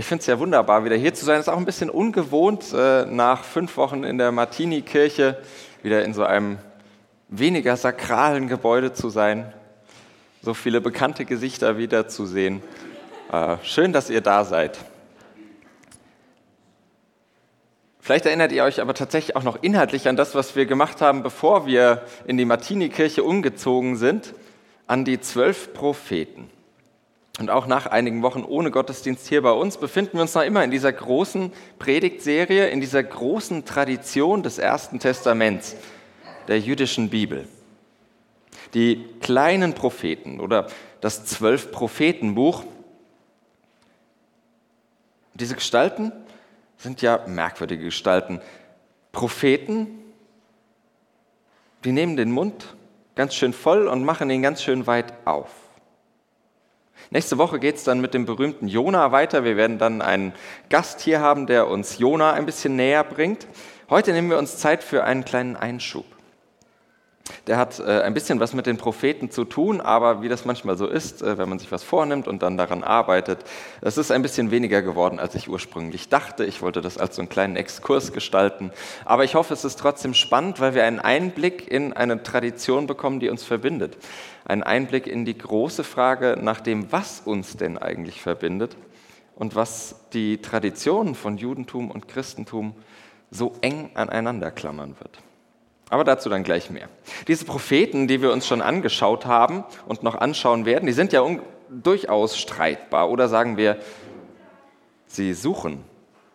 Ich finde es ja wunderbar, wieder hier zu sein. Es ist auch ein bisschen ungewohnt, äh, nach fünf Wochen in der Martini-Kirche wieder in so einem weniger sakralen Gebäude zu sein, so viele bekannte Gesichter wiederzusehen. Äh, schön, dass ihr da seid. Vielleicht erinnert ihr euch aber tatsächlich auch noch inhaltlich an das, was wir gemacht haben, bevor wir in die Martini-Kirche umgezogen sind, an die zwölf Propheten. Und auch nach einigen Wochen ohne Gottesdienst hier bei uns befinden wir uns noch immer in dieser großen Predigtserie, in dieser großen Tradition des Ersten Testaments, der jüdischen Bibel. Die kleinen Propheten oder das Zwölf-Prophetenbuch, diese Gestalten sind ja merkwürdige Gestalten. Propheten, die nehmen den Mund ganz schön voll und machen ihn ganz schön weit auf. Nächste Woche geht es dann mit dem berühmten Jona weiter. Wir werden dann einen Gast hier haben, der uns Jona ein bisschen näher bringt. Heute nehmen wir uns Zeit für einen kleinen Einschub. Der hat äh, ein bisschen was mit den Propheten zu tun, aber wie das manchmal so ist, äh, wenn man sich was vornimmt und dann daran arbeitet, es ist ein bisschen weniger geworden, als ich ursprünglich dachte. Ich wollte das als so einen kleinen Exkurs gestalten. Aber ich hoffe, es ist trotzdem spannend, weil wir einen Einblick in eine Tradition bekommen, die uns verbindet. Einen Einblick in die große Frage nach dem, was uns denn eigentlich verbindet und was die Traditionen von Judentum und Christentum so eng aneinander klammern wird. Aber dazu dann gleich mehr. Diese Propheten, die wir uns schon angeschaut haben und noch anschauen werden, die sind ja durchaus streitbar. Oder sagen wir, sie suchen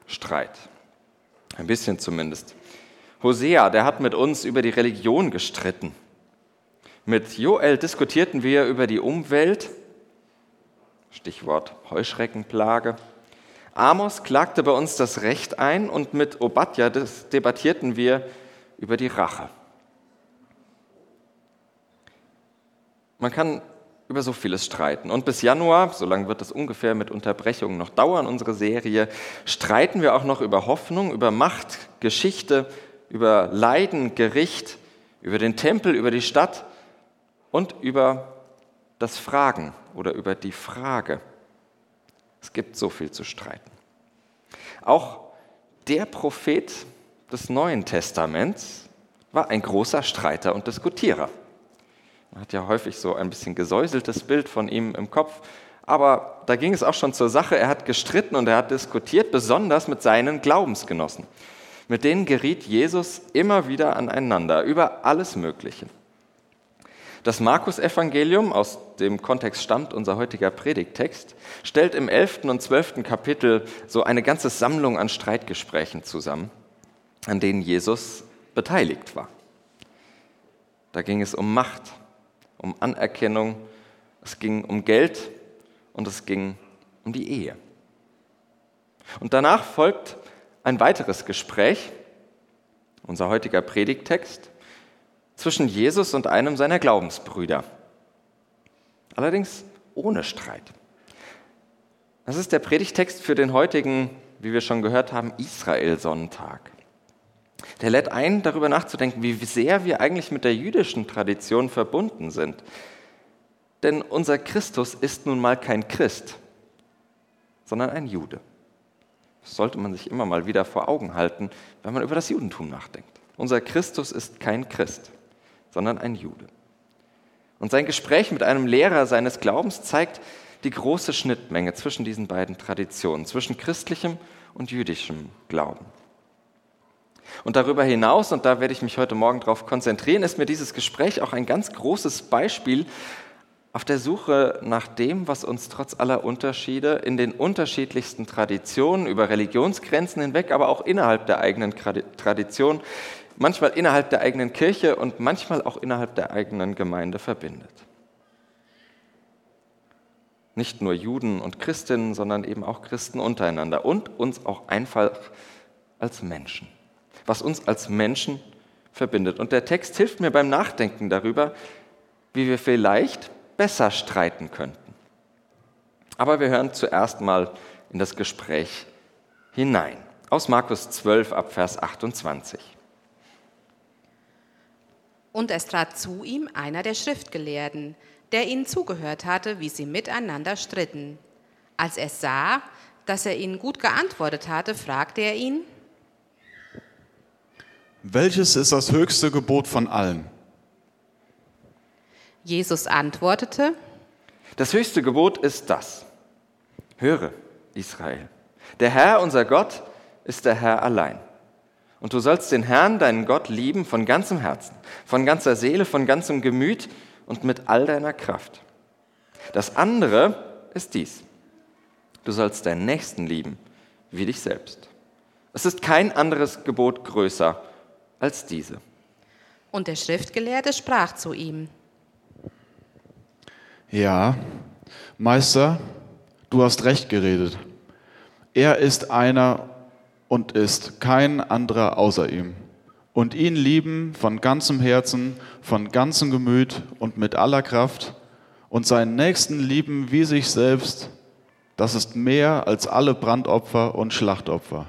Streit. Ein bisschen zumindest. Hosea, der hat mit uns über die Religion gestritten. Mit Joel diskutierten wir über die Umwelt, Stichwort Heuschreckenplage. Amos klagte bei uns das Recht ein und mit Obadja debattierten wir über die Rache. Man kann über so vieles streiten. Und bis Januar, so lange wird es ungefähr mit Unterbrechungen noch dauern, unsere Serie, streiten wir auch noch über Hoffnung, über Macht, Geschichte, über Leiden, Gericht, über den Tempel, über die Stadt und über das Fragen oder über die Frage. Es gibt so viel zu streiten. Auch der Prophet, des Neuen Testaments war ein großer Streiter und Diskutierer. Man hat ja häufig so ein bisschen gesäuseltes Bild von ihm im Kopf, aber da ging es auch schon zur Sache. Er hat gestritten und er hat diskutiert, besonders mit seinen Glaubensgenossen. Mit denen geriet Jesus immer wieder aneinander über alles Mögliche. Das Markus-Evangelium, aus dem Kontext stammt unser heutiger Predigttext, stellt im 11. und 12. Kapitel so eine ganze Sammlung an Streitgesprächen zusammen an denen Jesus beteiligt war. Da ging es um Macht, um Anerkennung, es ging um Geld und es ging um die Ehe. Und danach folgt ein weiteres Gespräch, unser heutiger Predigttext, zwischen Jesus und einem seiner Glaubensbrüder. Allerdings ohne Streit. Das ist der Predigtext für den heutigen, wie wir schon gehört haben, Israel-Sonntag. Der lädt ein, darüber nachzudenken, wie sehr wir eigentlich mit der jüdischen Tradition verbunden sind. Denn unser Christus ist nun mal kein Christ, sondern ein Jude. Das sollte man sich immer mal wieder vor Augen halten, wenn man über das Judentum nachdenkt. Unser Christus ist kein Christ, sondern ein Jude. Und sein Gespräch mit einem Lehrer seines Glaubens zeigt die große Schnittmenge zwischen diesen beiden Traditionen, zwischen christlichem und jüdischem Glauben. Und darüber hinaus, und da werde ich mich heute Morgen darauf konzentrieren, ist mir dieses Gespräch auch ein ganz großes Beispiel auf der Suche nach dem, was uns trotz aller Unterschiede in den unterschiedlichsten Traditionen über Religionsgrenzen hinweg, aber auch innerhalb der eigenen Tradition, manchmal innerhalb der eigenen Kirche und manchmal auch innerhalb der eigenen Gemeinde verbindet. Nicht nur Juden und Christinnen, sondern eben auch Christen untereinander und uns auch einfach als Menschen. Was uns als Menschen verbindet. Und der Text hilft mir beim Nachdenken darüber, wie wir vielleicht besser streiten könnten. Aber wir hören zuerst mal in das Gespräch hinein. Aus Markus 12 ab Vers 28. Und es trat zu ihm einer der Schriftgelehrten, der ihnen zugehört hatte, wie sie miteinander stritten. Als er sah, dass er ihnen gut geantwortet hatte, fragte er ihn, Welches ist das höchste Gebot von allen? Jesus antwortete, Das höchste Gebot ist das. Höre, Israel. Der Herr, unser Gott, ist der Herr allein. Und du sollst den Herrn, deinen Gott, lieben von ganzem Herzen, von ganzer Seele, von ganzem Gemüt und mit all deiner Kraft. Das andere ist dies. Du sollst deinen Nächsten lieben wie dich selbst. Es ist kein anderes Gebot größer als diese. und der Schriftgelehrte sprach zu ihm, Ja, Meister, du hast recht geredet. Er ist einer und ist kein anderer außer ihm. Und ihn lieben von ganzem Herzen, von ganzem Gemüt und mit aller Kraft und seinen Nächsten lieben wie sich selbst, das ist mehr als alle Brandopfer und Schlachtopfer.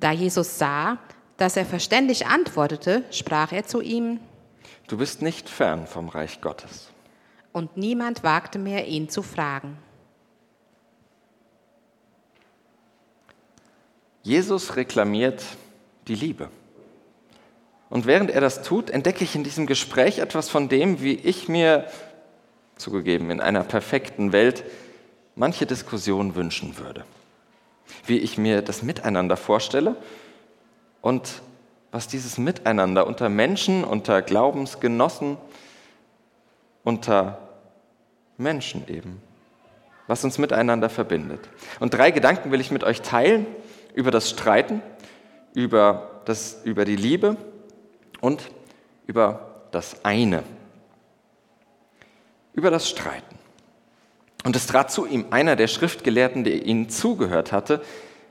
Da Jesus sah, dass er verständig antwortete, sprach er zu ihm, Du bist nicht fern vom Reich Gottes. und niemand wagte mehr, ihn zu fragen. Jesus reklamiert die Liebe. Und während er das tut, entdecke ich in diesem Gespräch etwas von dem, wie ich mir, zugegeben, in einer perfekten Welt manche Diskussion wünschen würde. Wie ich mir das Miteinander vorstelle und was dieses Miteinander unter Menschen, unter Glaubensgenossen, unter Menschen eben, was uns miteinander verbindet. Und drei Gedanken will ich mit euch teilen über das Streiten, über, das, über die Liebe und über das eine. Über das Streiten. Und es trat zu ihm einer der Schriftgelehrten, der ihnen zugehört hatte,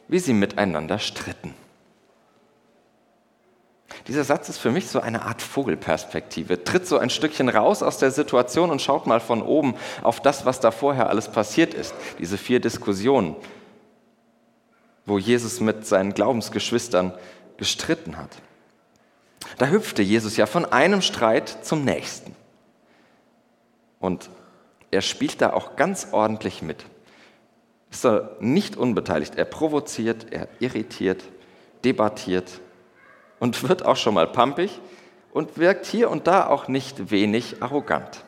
wie sie miteinander stritten. Dieser Satz ist für mich so eine Art Vogelperspektive. Tritt so ein Stückchen raus aus der Situation und schaut mal von oben auf das, was da vorher alles passiert ist. Diese vier Diskussionen, wo Jesus mit seinen Glaubensgeschwistern gestritten hat. Da hüpfte Jesus ja von einem Streit zum nächsten. Und er spielt da auch ganz ordentlich mit. Ist er nicht unbeteiligt. Er provoziert, er irritiert, debattiert und wird auch schon mal pampig und wirkt hier und da auch nicht wenig arrogant.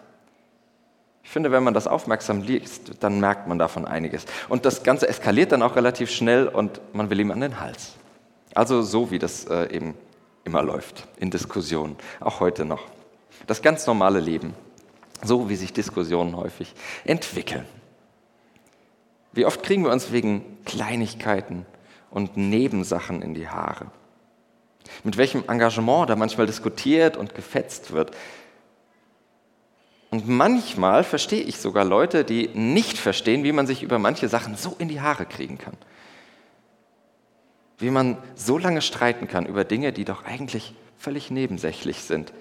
Ich finde, wenn man das aufmerksam liest, dann merkt man davon einiges. Und das Ganze eskaliert dann auch relativ schnell und man will ihm an den Hals. Also so, wie das äh, eben immer läuft in Diskussionen, auch heute noch. Das ganz normale Leben, so wie sich Diskussionen häufig entwickeln. Wie oft kriegen wir uns wegen Kleinigkeiten und Nebensachen in die Haare? Mit welchem Engagement da manchmal diskutiert und gefetzt wird. Und manchmal verstehe ich sogar Leute, die nicht verstehen, wie man sich über manche Sachen so in die Haare kriegen kann. Wie man so lange streiten kann über Dinge, die doch eigentlich völlig nebensächlich sind.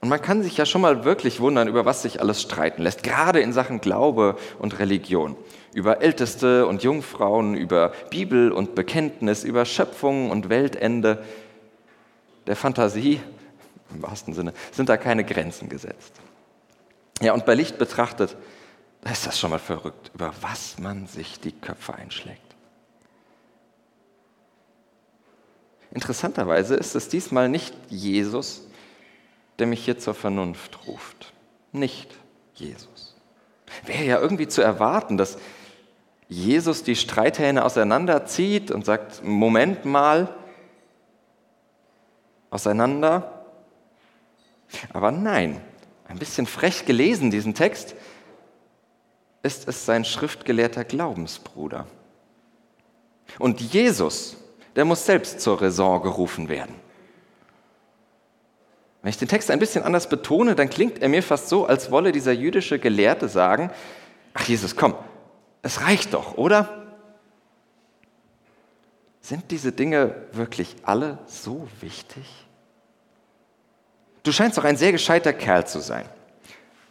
Und man kann sich ja schon mal wirklich wundern, über was sich alles streiten lässt, gerade in Sachen Glaube und Religion. Über Älteste und Jungfrauen, über Bibel und Bekenntnis, über Schöpfung und Weltende. Der Fantasie, im wahrsten Sinne, sind da keine Grenzen gesetzt. Ja, und bei Licht betrachtet, da ist das schon mal verrückt, über was man sich die Köpfe einschlägt. Interessanterweise ist es diesmal nicht Jesus, der mich hier zur Vernunft ruft. Nicht Jesus. Wäre ja irgendwie zu erwarten, dass Jesus die Streithähne auseinanderzieht und sagt, Moment mal, auseinander. Aber nein, ein bisschen frech gelesen, diesen Text, ist es sein schriftgelehrter Glaubensbruder. Und Jesus, der muss selbst zur Raison gerufen werden. Wenn ich den Text ein bisschen anders betone, dann klingt er mir fast so, als wolle dieser jüdische Gelehrte sagen, ach Jesus, komm, es reicht doch, oder? Sind diese Dinge wirklich alle so wichtig? Du scheinst doch ein sehr gescheiter Kerl zu sein.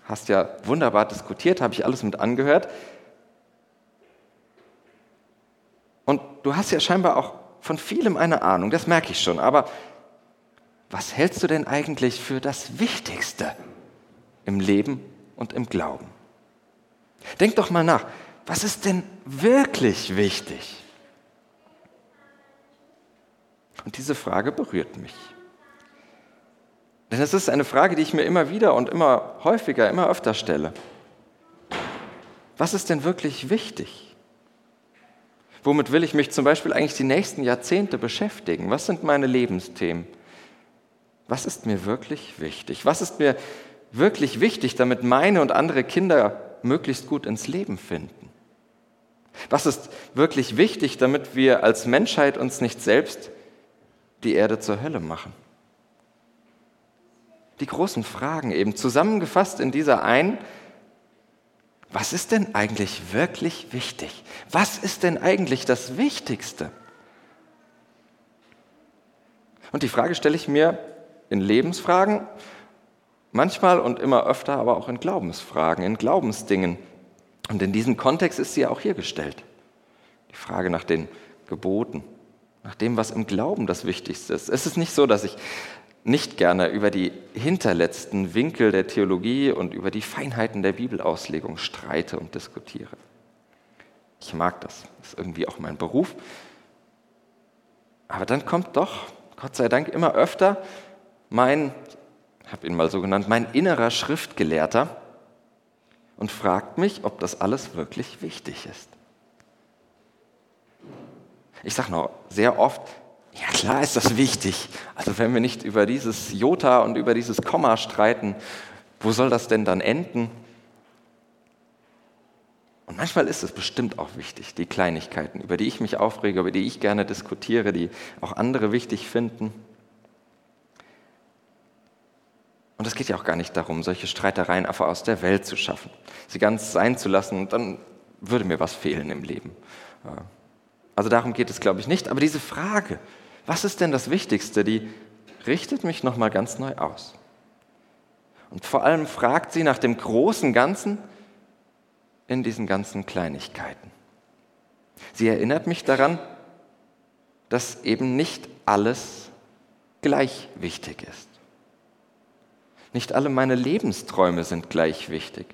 Hast ja wunderbar diskutiert, habe ich alles mit angehört. Und du hast ja scheinbar auch von vielem eine Ahnung, das merke ich schon. Aber was hältst du denn eigentlich für das Wichtigste im Leben und im Glauben? Denk doch mal nach, was ist denn wirklich wichtig? Und diese Frage berührt mich. Denn es ist eine Frage, die ich mir immer wieder und immer häufiger, immer öfter stelle. Was ist denn wirklich wichtig? Womit will ich mich zum Beispiel eigentlich die nächsten Jahrzehnte beschäftigen? Was sind meine Lebensthemen? Was ist mir wirklich wichtig? Was ist mir wirklich wichtig, damit meine und andere Kinder möglichst gut ins Leben finden? Was ist wirklich wichtig, damit wir als Menschheit uns nicht selbst die Erde zur Hölle machen? Die großen Fragen eben zusammengefasst in dieser einen, was ist denn eigentlich wirklich wichtig? Was ist denn eigentlich das Wichtigste? Und die Frage stelle ich mir in Lebensfragen, manchmal und immer öfter, aber auch in Glaubensfragen, in Glaubensdingen. Und in diesem Kontext ist sie auch hier gestellt. Die Frage nach den Geboten, nach dem, was im Glauben das Wichtigste ist. Es ist nicht so, dass ich nicht gerne über die hinterletzten Winkel der Theologie und über die Feinheiten der Bibelauslegung streite und diskutiere. Ich mag das, das ist irgendwie auch mein Beruf. Aber dann kommt doch, Gott sei Dank, immer öfter mein, habe ihn mal so genannt, mein innerer Schriftgelehrter und fragt mich, ob das alles wirklich wichtig ist. Ich sage noch sehr oft, ja klar ist das wichtig. Also wenn wir nicht über dieses Jota und über dieses Komma streiten, wo soll das denn dann enden? Und manchmal ist es bestimmt auch wichtig, die Kleinigkeiten, über die ich mich aufrege, über die ich gerne diskutiere, die auch andere wichtig finden. Und es geht ja auch gar nicht darum, solche Streitereien einfach aus der Welt zu schaffen, sie ganz sein zu lassen, dann würde mir was fehlen im Leben. Also darum geht es, glaube ich, nicht. Aber diese Frage, was ist denn das Wichtigste, die richtet mich nochmal ganz neu aus. Und vor allem fragt sie nach dem großen Ganzen in diesen ganzen Kleinigkeiten. Sie erinnert mich daran, dass eben nicht alles gleich wichtig ist. Nicht alle meine Lebensträume sind gleich wichtig.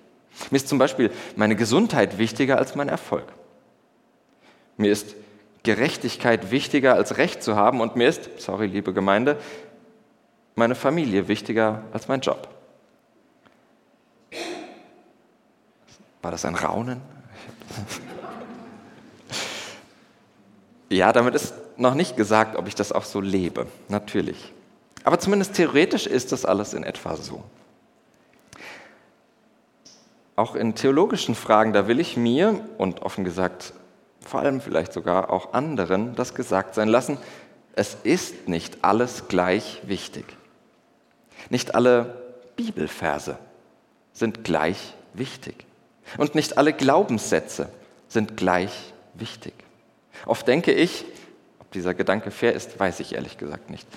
Mir ist zum Beispiel meine Gesundheit wichtiger als mein Erfolg. Mir ist Gerechtigkeit wichtiger als Recht zu haben und mir ist, sorry liebe Gemeinde, meine Familie wichtiger als mein Job. War das ein Raunen? Ja, damit ist noch nicht gesagt, ob ich das auch so lebe, natürlich. Aber zumindest theoretisch ist das alles in etwa so. Auch in theologischen Fragen, da will ich mir und offen gesagt vor allem vielleicht sogar auch anderen das gesagt sein lassen, es ist nicht alles gleich wichtig. Nicht alle Bibelverse sind gleich wichtig. Und nicht alle Glaubenssätze sind gleich wichtig. Oft denke ich, ob dieser Gedanke fair ist, weiß ich ehrlich gesagt nicht.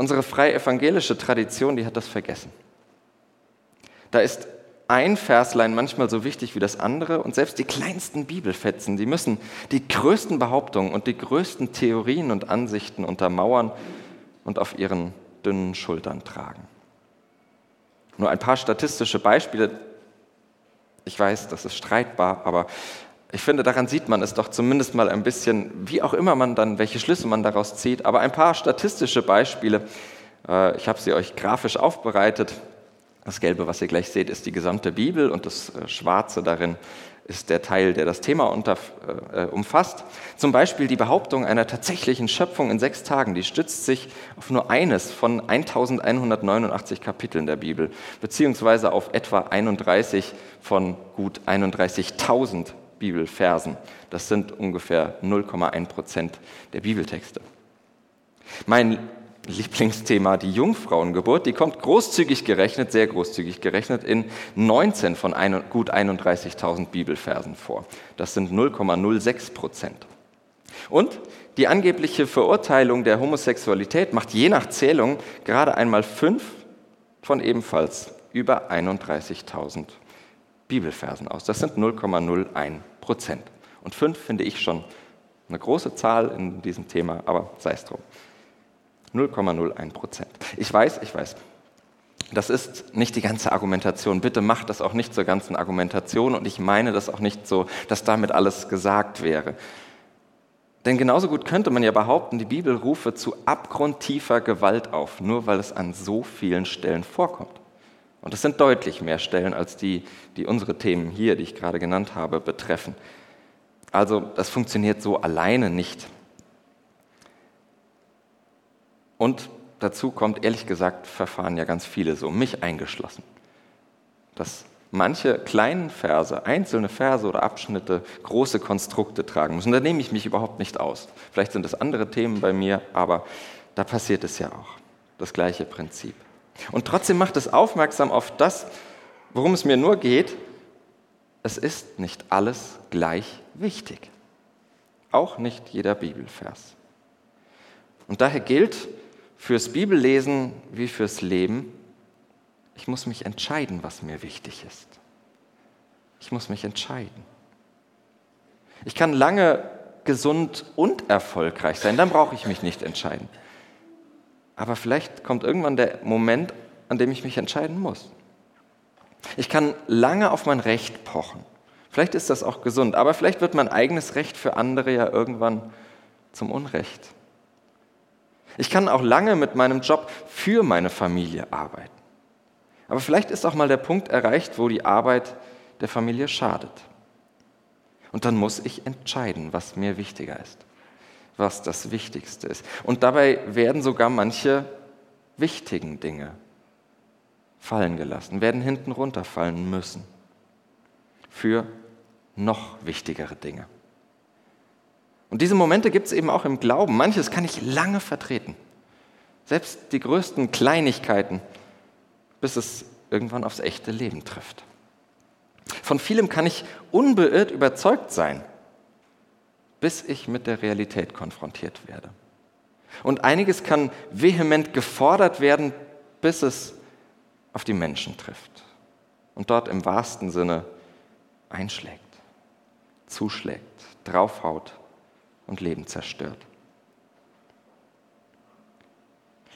Unsere freie evangelische Tradition, die hat das vergessen. Da ist ein Verslein manchmal so wichtig wie das andere und selbst die kleinsten Bibelfetzen, die müssen die größten Behauptungen und die größten Theorien und Ansichten untermauern und auf ihren dünnen Schultern tragen. Nur ein paar statistische Beispiele. Ich weiß, das ist streitbar, aber ich finde, daran sieht man es doch zumindest mal ein bisschen, wie auch immer man dann, welche Schlüsse man daraus zieht. Aber ein paar statistische Beispiele, äh, ich habe sie euch grafisch aufbereitet. Das Gelbe, was ihr gleich seht, ist die gesamte Bibel und das äh, Schwarze darin ist der Teil, der das Thema unter, äh, umfasst. Zum Beispiel die Behauptung einer tatsächlichen Schöpfung in sechs Tagen, die stützt sich auf nur eines von 1189 Kapiteln der Bibel, beziehungsweise auf etwa 31 von gut 31.000 Bibelversen. Das sind ungefähr 0,1 Prozent der Bibeltexte. Mein Lieblingsthema, die Jungfrauengeburt, die kommt großzügig gerechnet, sehr großzügig gerechnet, in 19 von gut 31.000 Bibelversen vor. Das sind 0,06 Prozent. Und die angebliche Verurteilung der Homosexualität macht je nach Zählung gerade einmal fünf von ebenfalls über 31.000 Bibelversen aus. Das sind 0,01 Prozent. Und fünf finde ich schon eine große Zahl in diesem Thema, aber sei es drum. 0,01 Prozent. Ich weiß, ich weiß. Das ist nicht die ganze Argumentation. Bitte macht das auch nicht zur ganzen Argumentation und ich meine das auch nicht so, dass damit alles gesagt wäre. Denn genauso gut könnte man ja behaupten, die Bibel rufe zu abgrundtiefer Gewalt auf, nur weil es an so vielen Stellen vorkommt. Und es sind deutlich mehr Stellen als die, die unsere Themen hier, die ich gerade genannt habe, betreffen. Also das funktioniert so alleine nicht. Und dazu kommt, ehrlich gesagt, verfahren ja ganz viele so, mich eingeschlossen. Dass manche kleinen Verse, einzelne Verse oder Abschnitte große Konstrukte tragen müssen. Da nehme ich mich überhaupt nicht aus. Vielleicht sind es andere Themen bei mir, aber da passiert es ja auch. Das gleiche Prinzip. Und trotzdem macht es aufmerksam auf das, worum es mir nur geht. Es ist nicht alles gleich wichtig. Auch nicht jeder Bibelvers. Und daher gilt fürs Bibellesen wie fürs Leben, ich muss mich entscheiden, was mir wichtig ist. Ich muss mich entscheiden. Ich kann lange gesund und erfolgreich sein, dann brauche ich mich nicht entscheiden. Aber vielleicht kommt irgendwann der Moment, an dem ich mich entscheiden muss. Ich kann lange auf mein Recht pochen. Vielleicht ist das auch gesund, aber vielleicht wird mein eigenes Recht für andere ja irgendwann zum Unrecht. Ich kann auch lange mit meinem Job für meine Familie arbeiten. Aber vielleicht ist auch mal der Punkt erreicht, wo die Arbeit der Familie schadet. Und dann muss ich entscheiden, was mir wichtiger ist, was das Wichtigste ist. Und dabei werden sogar manche wichtigen Dinge fallen gelassen, werden hinten runterfallen müssen für noch wichtigere Dinge. Und diese Momente gibt es eben auch im Glauben. Manches kann ich lange vertreten. Selbst die größten Kleinigkeiten bis es irgendwann aufs echte Leben trifft. Von vielem kann ich unbeirrt überzeugt sein, bis ich mit der Realität konfrontiert werde. Und einiges kann vehement gefordert werden, bis es auf die Menschen trifft und dort im wahrsten Sinne einschlägt, zuschlägt, draufhaut und Leben zerstört.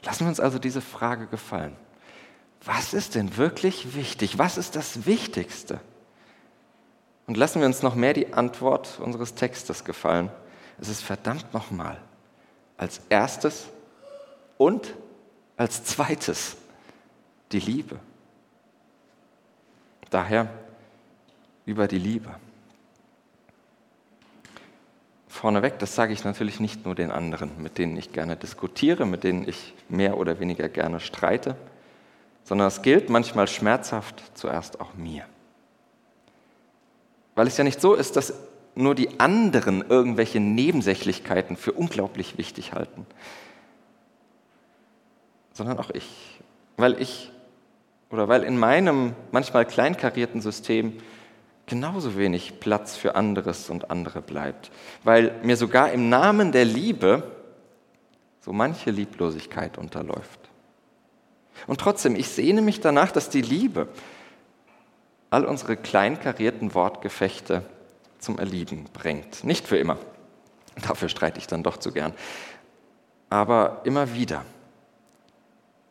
Lassen wir uns also diese Frage gefallen was ist denn wirklich wichtig? Was ist das Wichtigste? Und lassen wir uns noch mehr die Antwort unseres Textes gefallen. Es ist verdammt nochmal als erstes und als zweites die Liebe. Daher über die Liebe. Vorneweg, das sage ich natürlich nicht nur den anderen, mit denen ich gerne diskutiere, mit denen ich mehr oder weniger gerne streite sondern es gilt manchmal schmerzhaft zuerst auch mir. Weil es ja nicht so ist, dass nur die anderen irgendwelche Nebensächlichkeiten für unglaublich wichtig halten, sondern auch ich. Weil ich oder weil in meinem manchmal kleinkarierten System genauso wenig Platz für anderes und andere bleibt. Weil mir sogar im Namen der Liebe so manche Lieblosigkeit unterläuft. Und trotzdem, ich sehne mich danach, dass die Liebe all unsere kleinkarierten Wortgefechte zum Erlieben bringt. Nicht für immer. Dafür streite ich dann doch zu gern. Aber immer wieder.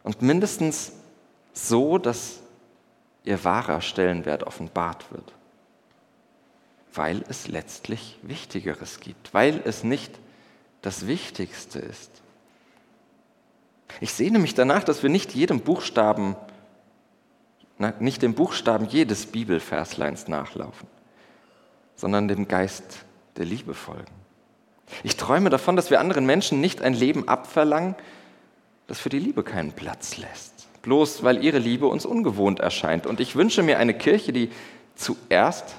Und mindestens so, dass ihr wahrer Stellenwert offenbart wird. Weil es letztlich Wichtigeres gibt. Weil es nicht das Wichtigste ist. Ich sehne mich danach, dass wir nicht jedem Buchstaben, nicht dem Buchstaben jedes Bibelversleins nachlaufen, sondern dem Geist der Liebe folgen. Ich träume davon, dass wir anderen Menschen nicht ein Leben abverlangen, das für die Liebe keinen Platz lässt, bloß weil ihre Liebe uns ungewohnt erscheint. Und ich wünsche mir eine Kirche, die zuerst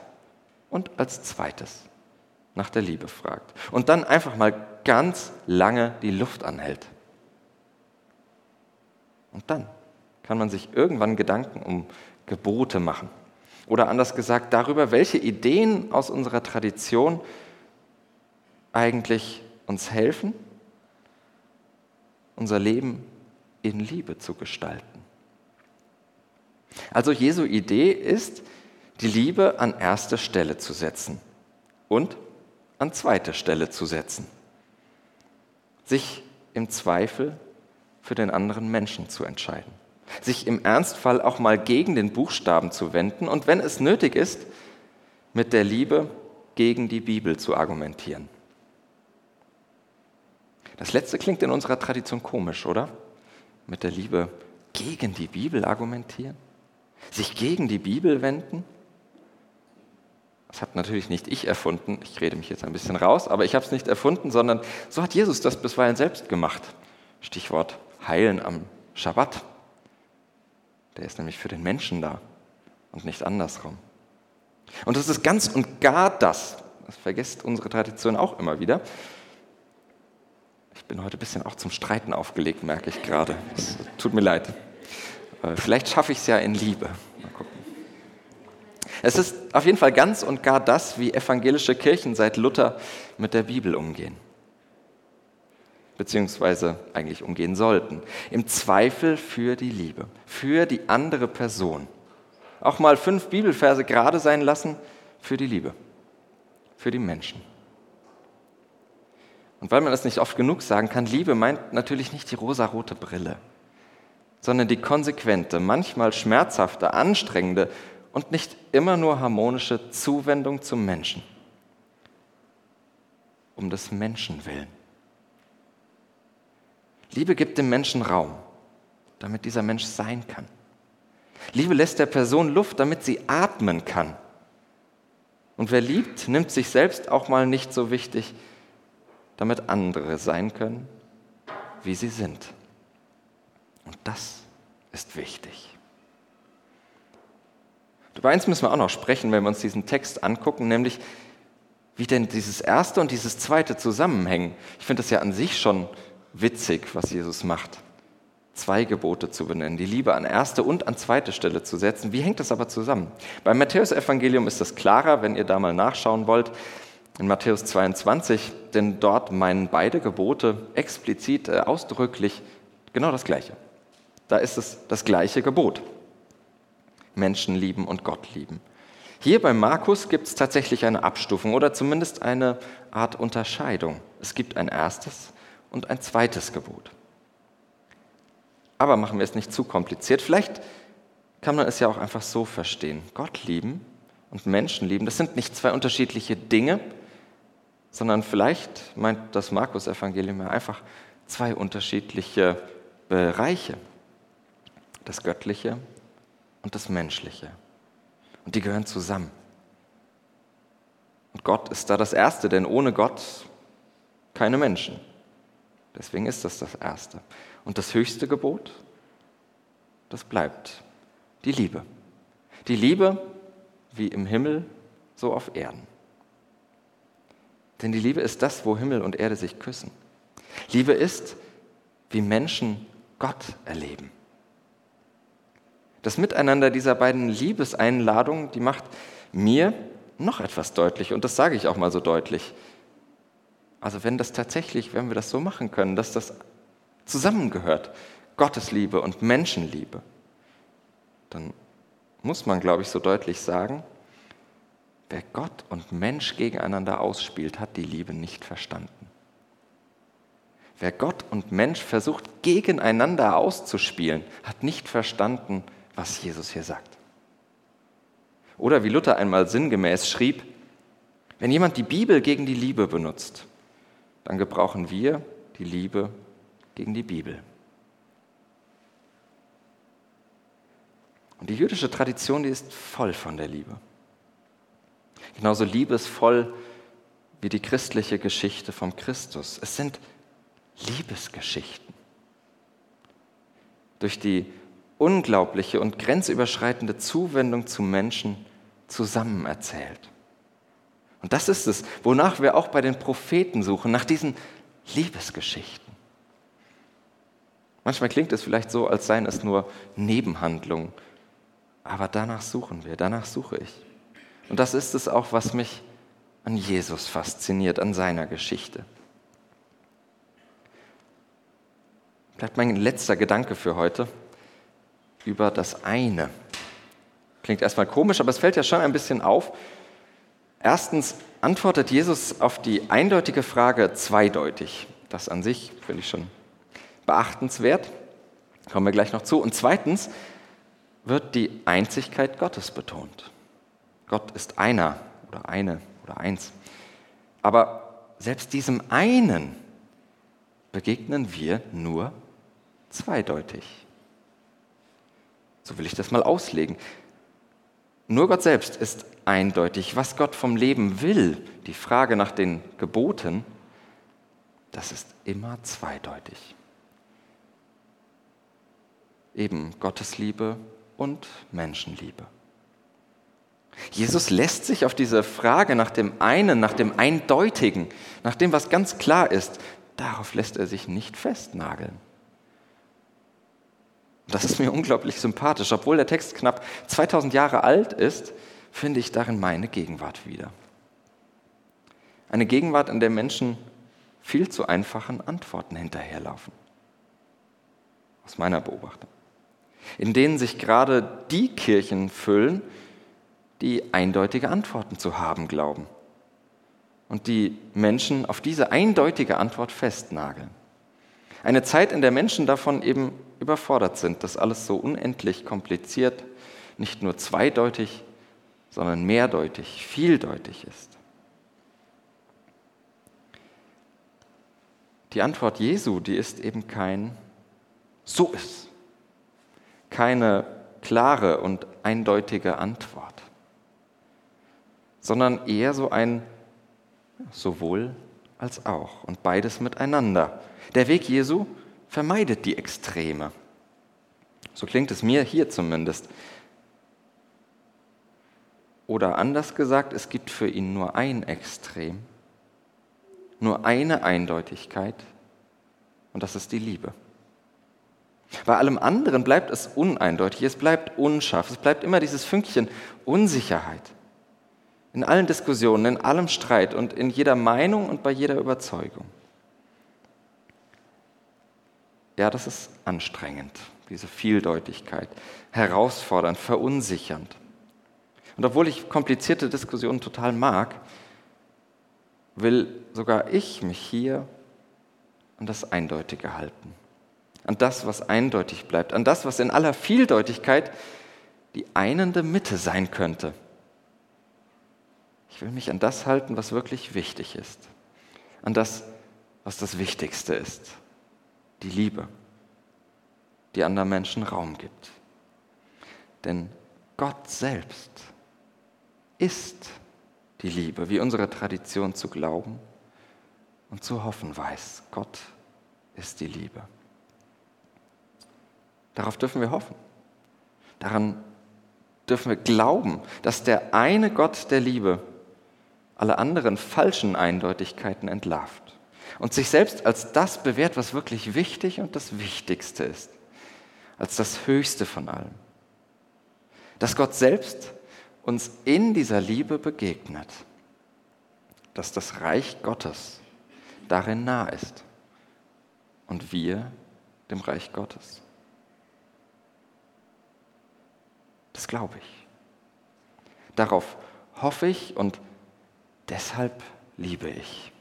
und als zweites nach der Liebe fragt und dann einfach mal ganz lange die Luft anhält Und dann kann man sich irgendwann Gedanken um Gebote machen. Oder anders gesagt darüber, welche Ideen aus unserer Tradition eigentlich uns helfen, unser Leben in Liebe zu gestalten. Also Jesu Idee ist, die Liebe an erste Stelle zu setzen und an zweite Stelle zu setzen. Sich im Zweifel für den anderen Menschen zu entscheiden. Sich im Ernstfall auch mal gegen den Buchstaben zu wenden und wenn es nötig ist, mit der Liebe gegen die Bibel zu argumentieren. Das letzte klingt in unserer Tradition komisch, oder? Mit der Liebe gegen die Bibel argumentieren? Sich gegen die Bibel wenden? Das habe natürlich nicht ich erfunden, ich rede mich jetzt ein bisschen raus, aber ich habe es nicht erfunden, sondern so hat Jesus das bisweilen selbst gemacht. Stichwort Heilen am Schabbat. Der ist nämlich für den Menschen da und nicht andersrum. Und das ist ganz und gar das, das vergisst unsere Tradition auch immer wieder, ich bin heute ein bisschen auch zum Streiten aufgelegt, merke ich gerade. Es tut mir leid. Äh, vielleicht schaffe ich es ja in Liebe. Mal gucken. Es ist auf jeden Fall ganz und gar das, wie evangelische Kirchen seit Luther mit der Bibel umgehen. Beziehungsweise eigentlich umgehen sollten. Im Zweifel für die Liebe, für die andere Person. Auch mal fünf Bibelverse gerade sein lassen für die Liebe, für die Menschen. Und weil man das nicht oft genug sagen kann, Liebe meint natürlich nicht die rosarote Brille, sondern die konsequente, manchmal schmerzhafte, anstrengende und nicht immer nur harmonische Zuwendung zum Menschen. Um des Menschen willen. Liebe gibt dem Menschen Raum, damit dieser Mensch sein kann. Liebe lässt der Person Luft, damit sie atmen kann. Und wer liebt, nimmt sich selbst auch mal nicht so wichtig, damit andere sein können, wie sie sind. Und das ist wichtig. Über eins müssen wir auch noch sprechen, wenn wir uns diesen Text angucken, nämlich wie denn dieses erste und dieses zweite zusammenhängen. Ich finde das ja an sich schon witzig, was Jesus macht. Zwei Gebote zu benennen, die Liebe an erste und an zweite Stelle zu setzen. Wie hängt das aber zusammen? Beim Matthäusevangelium ist das klarer, wenn ihr da mal nachschauen wollt in Matthäus 22, denn dort meinen beide Gebote explizit äh, ausdrücklich genau das Gleiche. Da ist es das gleiche Gebot. Menschen lieben und Gott lieben. Hier bei Markus gibt es tatsächlich eine Abstufung oder zumindest eine Art Unterscheidung. Es gibt ein erstes und ein zweites Gebot. Aber machen wir es nicht zu kompliziert. Vielleicht kann man es ja auch einfach so verstehen. Gott lieben und Menschen lieben, das sind nicht zwei unterschiedliche Dinge, sondern vielleicht meint das Markus-Evangelium ja einfach zwei unterschiedliche Bereiche. Das Göttliche und das Menschliche. Und die gehören zusammen. Und Gott ist da das Erste, denn ohne Gott keine Menschen. Deswegen ist das das Erste. Und das höchste Gebot, das bleibt die Liebe. Die Liebe wie im Himmel, so auf Erden. Denn die Liebe ist das, wo Himmel und Erde sich küssen. Liebe ist, wie Menschen Gott erleben. Das Miteinander dieser beiden Liebeseinladungen, die macht mir noch etwas deutlich und das sage ich auch mal so deutlich. Also wenn das tatsächlich, wenn wir das so machen können, dass das zusammengehört, Gottes Liebe und Menschenliebe, dann muss man, glaube ich, so deutlich sagen, Wer Gott und Mensch gegeneinander ausspielt, hat die Liebe nicht verstanden. Wer Gott und Mensch versucht gegeneinander auszuspielen, hat nicht verstanden, was Jesus hier sagt. Oder wie Luther einmal sinngemäß schrieb, wenn jemand die Bibel gegen die Liebe benutzt, dann gebrauchen wir die Liebe gegen die Bibel. Und die jüdische Tradition, die ist voll von der Liebe genauso liebesvoll wie die christliche Geschichte vom Christus. Es sind Liebesgeschichten. Durch die unglaubliche und grenzüberschreitende Zuwendung zu Menschen zusammen erzählt. Und das ist es, wonach wir auch bei den Propheten suchen, nach diesen Liebesgeschichten. Manchmal klingt es vielleicht so, als seien es nur Nebenhandlungen. Aber danach suchen wir, danach suche ich. Und das ist es auch, was mich an Jesus fasziniert, an seiner Geschichte. Vielleicht mein letzter Gedanke für heute über das eine. Klingt erstmal komisch, aber es fällt ja schon ein bisschen auf. Erstens antwortet Jesus auf die eindeutige Frage zweideutig. Das an sich finde ich schon beachtenswert. Kommen wir gleich noch zu. Und zweitens wird die Einzigkeit Gottes betont. Gott ist einer oder eine oder eins. Aber selbst diesem einen begegnen wir nur zweideutig. So will ich das mal auslegen. Nur Gott selbst ist eindeutig. Was Gott vom Leben will, die Frage nach den Geboten, das ist immer zweideutig. Eben Gottesliebe und Menschenliebe. Jesus lässt sich auf diese Frage nach dem einen, nach dem Eindeutigen, nach dem, was ganz klar ist, darauf lässt er sich nicht festnageln. Das ist mir unglaublich sympathisch. Obwohl der Text knapp 2000 Jahre alt ist, finde ich darin meine Gegenwart wieder. Eine Gegenwart, in der Menschen viel zu einfachen Antworten hinterherlaufen. Aus meiner Beobachtung. In denen sich gerade die Kirchen füllen, die eindeutige Antworten zu haben glauben. Und die Menschen auf diese eindeutige Antwort festnageln. Eine Zeit, in der Menschen davon eben überfordert sind, dass alles so unendlich kompliziert, nicht nur zweideutig, sondern mehrdeutig, vieldeutig ist. Die Antwort Jesu, die ist eben kein So ist, keine klare und eindeutige Antwort, sondern eher so ein sowohl als auch und beides miteinander. Der Weg Jesu vermeidet die Extreme. So klingt es mir hier zumindest. Oder anders gesagt, es gibt für ihn nur ein Extrem, nur eine Eindeutigkeit und das ist die Liebe. Bei allem anderen bleibt es uneindeutig, es bleibt unscharf, es bleibt immer dieses Fünkchen Unsicherheit. In allen Diskussionen, in allem Streit und in jeder Meinung und bei jeder Überzeugung. Ja, das ist anstrengend, diese Vieldeutigkeit, herausfordernd, verunsichernd. Und obwohl ich komplizierte Diskussionen total mag, will sogar ich mich hier an das Eindeutige halten, an das, was eindeutig bleibt, an das, was in aller Vieldeutigkeit die einende Mitte sein könnte. Ich will mich an das halten, was wirklich wichtig ist, an das, was das Wichtigste ist die Liebe, die anderen Menschen Raum gibt. Denn Gott selbst ist die Liebe, wie unsere Tradition zu glauben und zu hoffen weiß. Gott ist die Liebe. Darauf dürfen wir hoffen. Daran dürfen wir glauben, dass der eine Gott der Liebe alle anderen falschen Eindeutigkeiten entlarvt und sich selbst als das bewährt, was wirklich wichtig und das Wichtigste ist, als das Höchste von allem. Dass Gott selbst uns in dieser Liebe begegnet, dass das Reich Gottes darin nah ist und wir dem Reich Gottes. Das glaube ich. Darauf hoffe ich und deshalb liebe ich.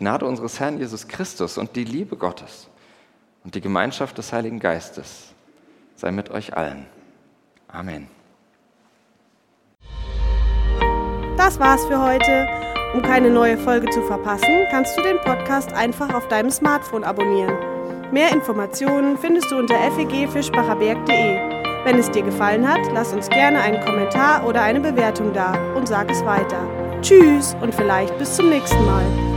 Gnade unseres Herrn Jesus Christus und die Liebe Gottes und die Gemeinschaft des Heiligen Geistes sei mit euch allen. Amen. Das war's für heute. Um keine neue Folge zu verpassen, kannst du den Podcast einfach auf deinem Smartphone abonnieren. Mehr Informationen findest du unter fegfischbacherberg.de. Wenn es dir gefallen hat, lass uns gerne einen Kommentar oder eine Bewertung da und sag es weiter. Tschüss und vielleicht bis zum nächsten Mal.